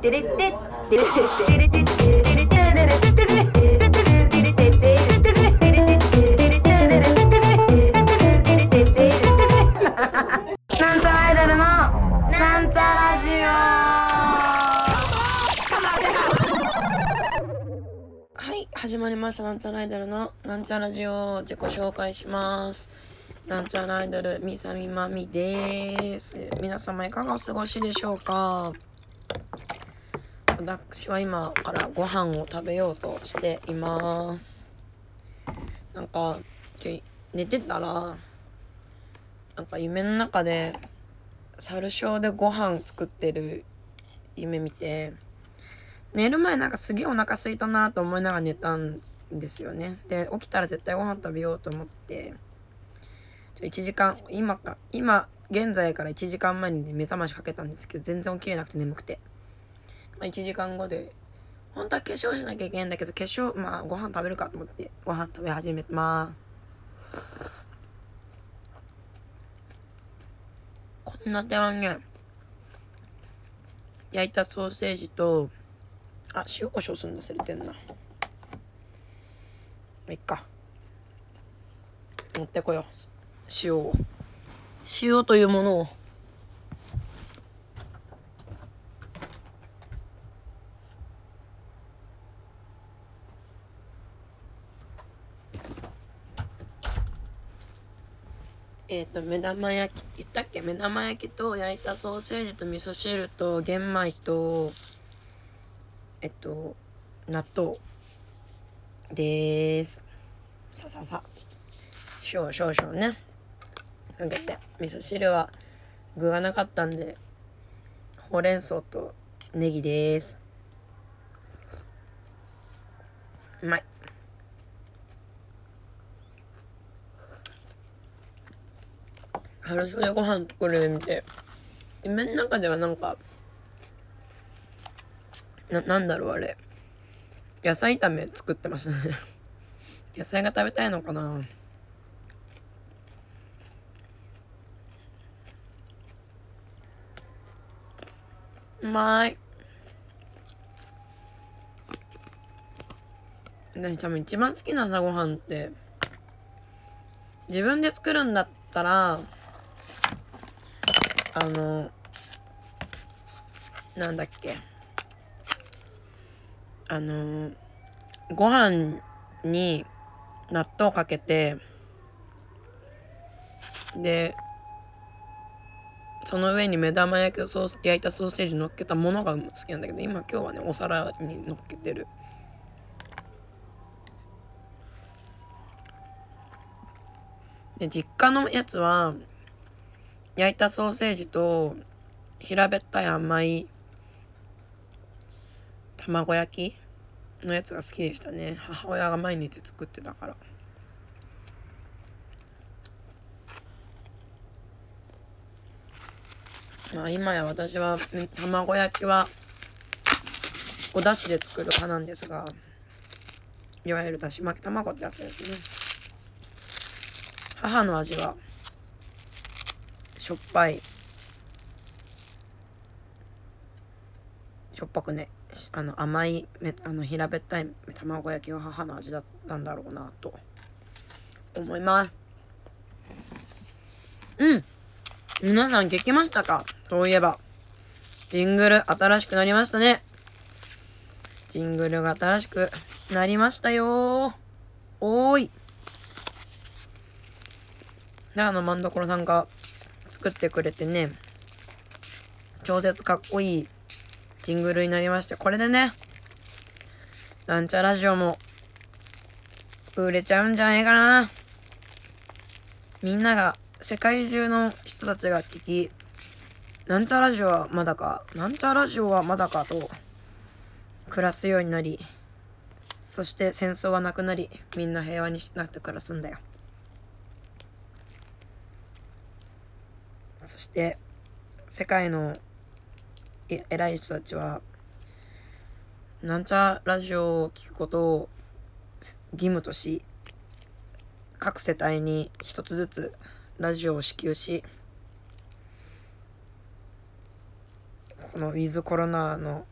テレテテレテレテテレテテレテテテレテテテレなんちゃらアイドルのなんちゃラジはい始まりました。なんちゃらアイドルのなんちゃラジオ。自己紹介します。なんちゃらアイドルみさみまみです。皆様いかがお過ごしでしょうか？私は今からご飯を食べようとしています。なんか寝てたらなんか夢の中で猿小でご飯作ってる夢見て寝る前なんかすげえお腹空いたなと思いながら寝たんですよね。で起きたら絶対ご飯食べようと思って1時間今か今現在から1時間前に目覚ましかけたんですけど全然起きれなくて眠くて、まあ、1時間後で本当は化粧しなきゃいけないんだけど化粧まあご飯食べるかと思ってご飯食べ始めます。こんな手はね焼いたソーセージとあ塩コショウするの忘れてんな。まあいっか。持ってこよう。塩を。塩というものを。えっ、と目玉焼き言ったっけ？目玉焼きと焼いたソーセージと味噌汁と玄米とえっと納豆。です。さささ。塩少々ね。かけて。味噌汁は具がなかったんでほうれん草とネギです。うまい。春翔でご飯作るみて夢の中ではなんかななんだろうあれ。野菜炒め作ってましたね。野菜が食べたいのかな。うまい。で多分一番好きな朝ごはんって自分で作るんだったらあのなんだっけ。あのご飯に納豆かけてでその上に目玉焼きをソース焼いたソーセージ乗っけたものが好きなんだけど今今日はねお皿に乗っけてる。で実家のやつは焼いたソーセージと平べったい甘い卵焼きのやつが好きでしたね。母親が毎日作ってたから。まあ今や私は卵焼きはお出汁で作る派なんですがいわゆるだし巻き卵ってやつですね。母の味はしょっぱい。しょっぱくね。あの甘いめあの平べったい卵焼きが母の味だったんだろうなと。思います。うん。皆さん聞きましたか？そういえば。ジングル新しくなりましたね。ジングルが新しくなりましたよ。おーい。長野万所さんが作ってくれてね。超絶かっこいいジングルになりましてこれでねなんちゃラジオも売れちゃうんじゃないかな。みんなが世界中の人たちが聞きなんちゃラジオはまだかなんちゃラジオはまだかと暮らすようになりそして戦争はなくなりみんな平和になって暮らすんだよ。そして世界の偉い人たちはなんちゃラジオを聞くことを義務とし各世帯に一つずつラジオを支給しこのウィズコロナの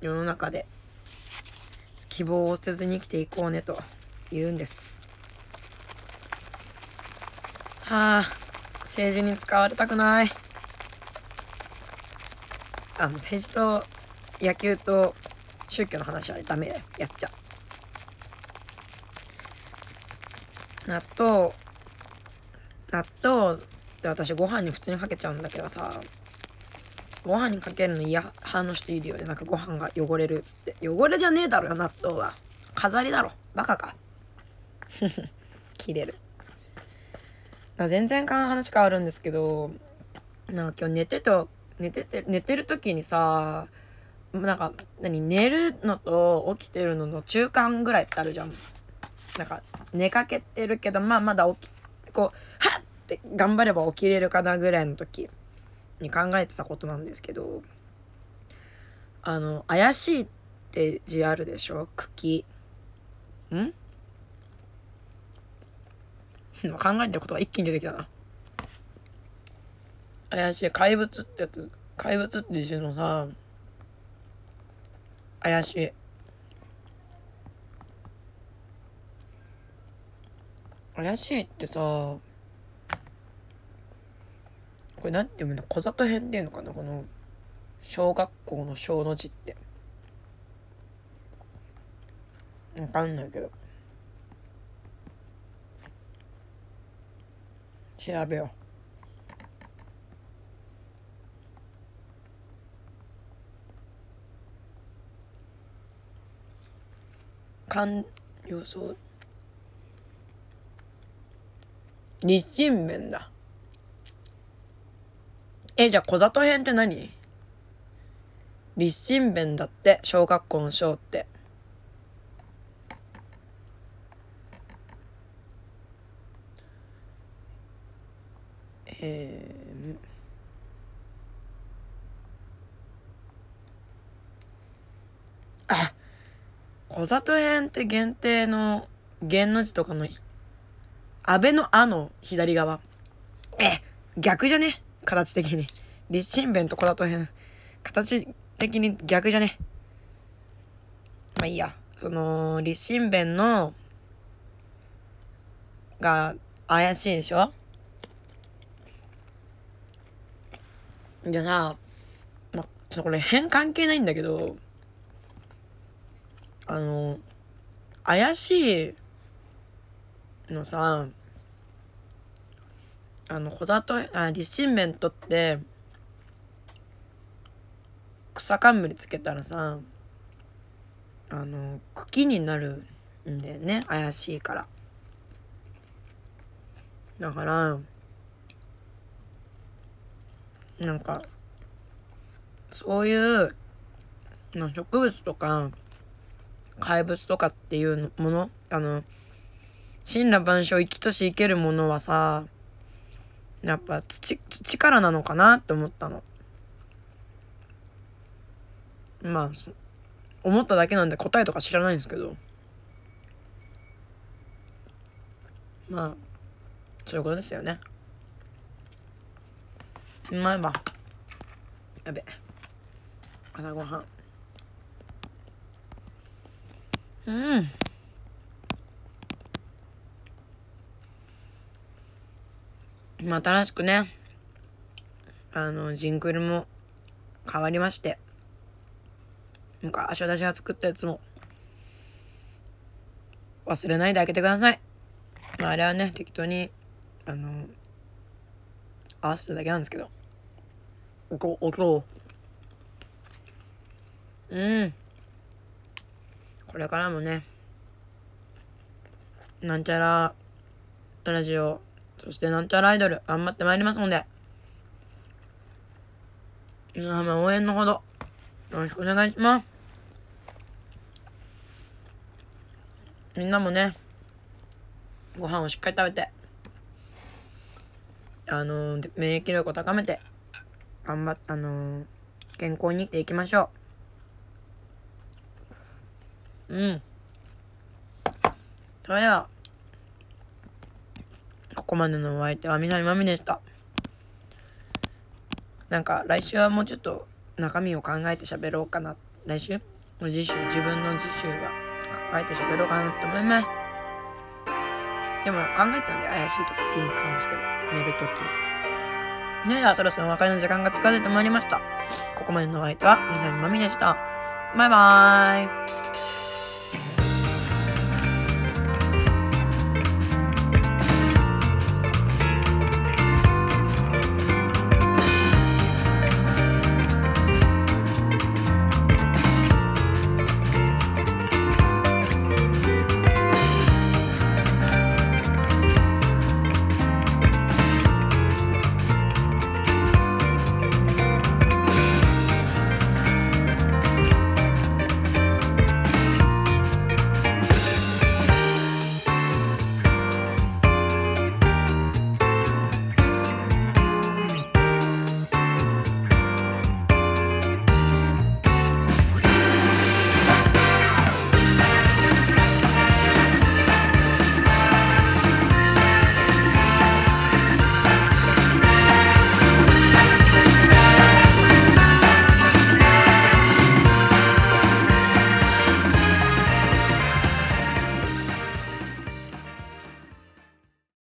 世の中で希望を捨てずに生きていこうねと言うんです。はあ。政治に使われたくない。あの政治と野球と宗教の話はダメ。やっちゃ納豆。納豆って私ご飯に普通にかけちゃうんだけどさ。ご飯にかけるの嫌派の人いるよ。ねなんかご飯が汚れるっつって。汚れじゃねえだろよ納豆は。飾りだろ。バカか。切れる。全然話変わるんですけどなんか今日寝てと寝てて寝てる時にさなんか何寝るのと起きてるのの中間ぐらいってあるじゃん。なんか寝かけてるけどまあまだ起きこうはっって頑張れば起きれるかなぐらいの時に考えてたことなんですけどあの怪しいって字あるでしょ？茎。ん？考えてることが一気に出てきたな。怪しい。怪物ってやつ。怪物って字のさ怪しい。怪しいってさこれなんて読むんだ小里編っていうのかな？この小学校の小の字って。わかんないけど。調べよう。勘予想日清麺だ。えじゃあ小里編って何？立身弁だって小学校の小って。えー、あ小里編って限定の弦の字とかの安倍の「あ」の左側。え逆じゃね？形的に。立身弁と小里編形的に逆じゃね？まあいいや。その立身弁のが怪しいでしょ？じゃあさ、まあ、これ変関係ないんだけどあの怪しいのさあの小里あ立身弁とって草冠つけたらさあの茎になるんだよね怪しいから。だからなんかそういう植物とか怪物とかっていうものあの神羅万象生きとし生けるものはさやっぱ土土からなのかなって思ったの。まあ思っただけなんで答えとか知らないんですけど。まあそういうことですよね。まいわやべ。朝ごはん。うん。まあ新しくねあのジングルも変わりまして。昔私が作ったやつも忘れないで開けてください。まあ、あれはね適当にあの合わせただけなんですけど。音音う。ん。これからもねなんちゃらラジオそしてなんちゃらアイドル頑張ってまいりますので。皆様応援のほどよろしくお願いします。みんなもねご飯をしっかり食べてあの、免疫力を高めて頑張っあのー、健康に生きていきましょう。うん。それではここまでのお相手はみさみまみでした。なんか来週はもうちょっと中身を考えて喋ろうかな。来週もう次週自分の次週は考えて喋ろうかなと思います。でも考えたんで怪しい時に関しては寝る時に。ねえはそろそろお別れの時間が近づいてまいりました。ここまでのお相手は水谷まみでした。バイバーイ。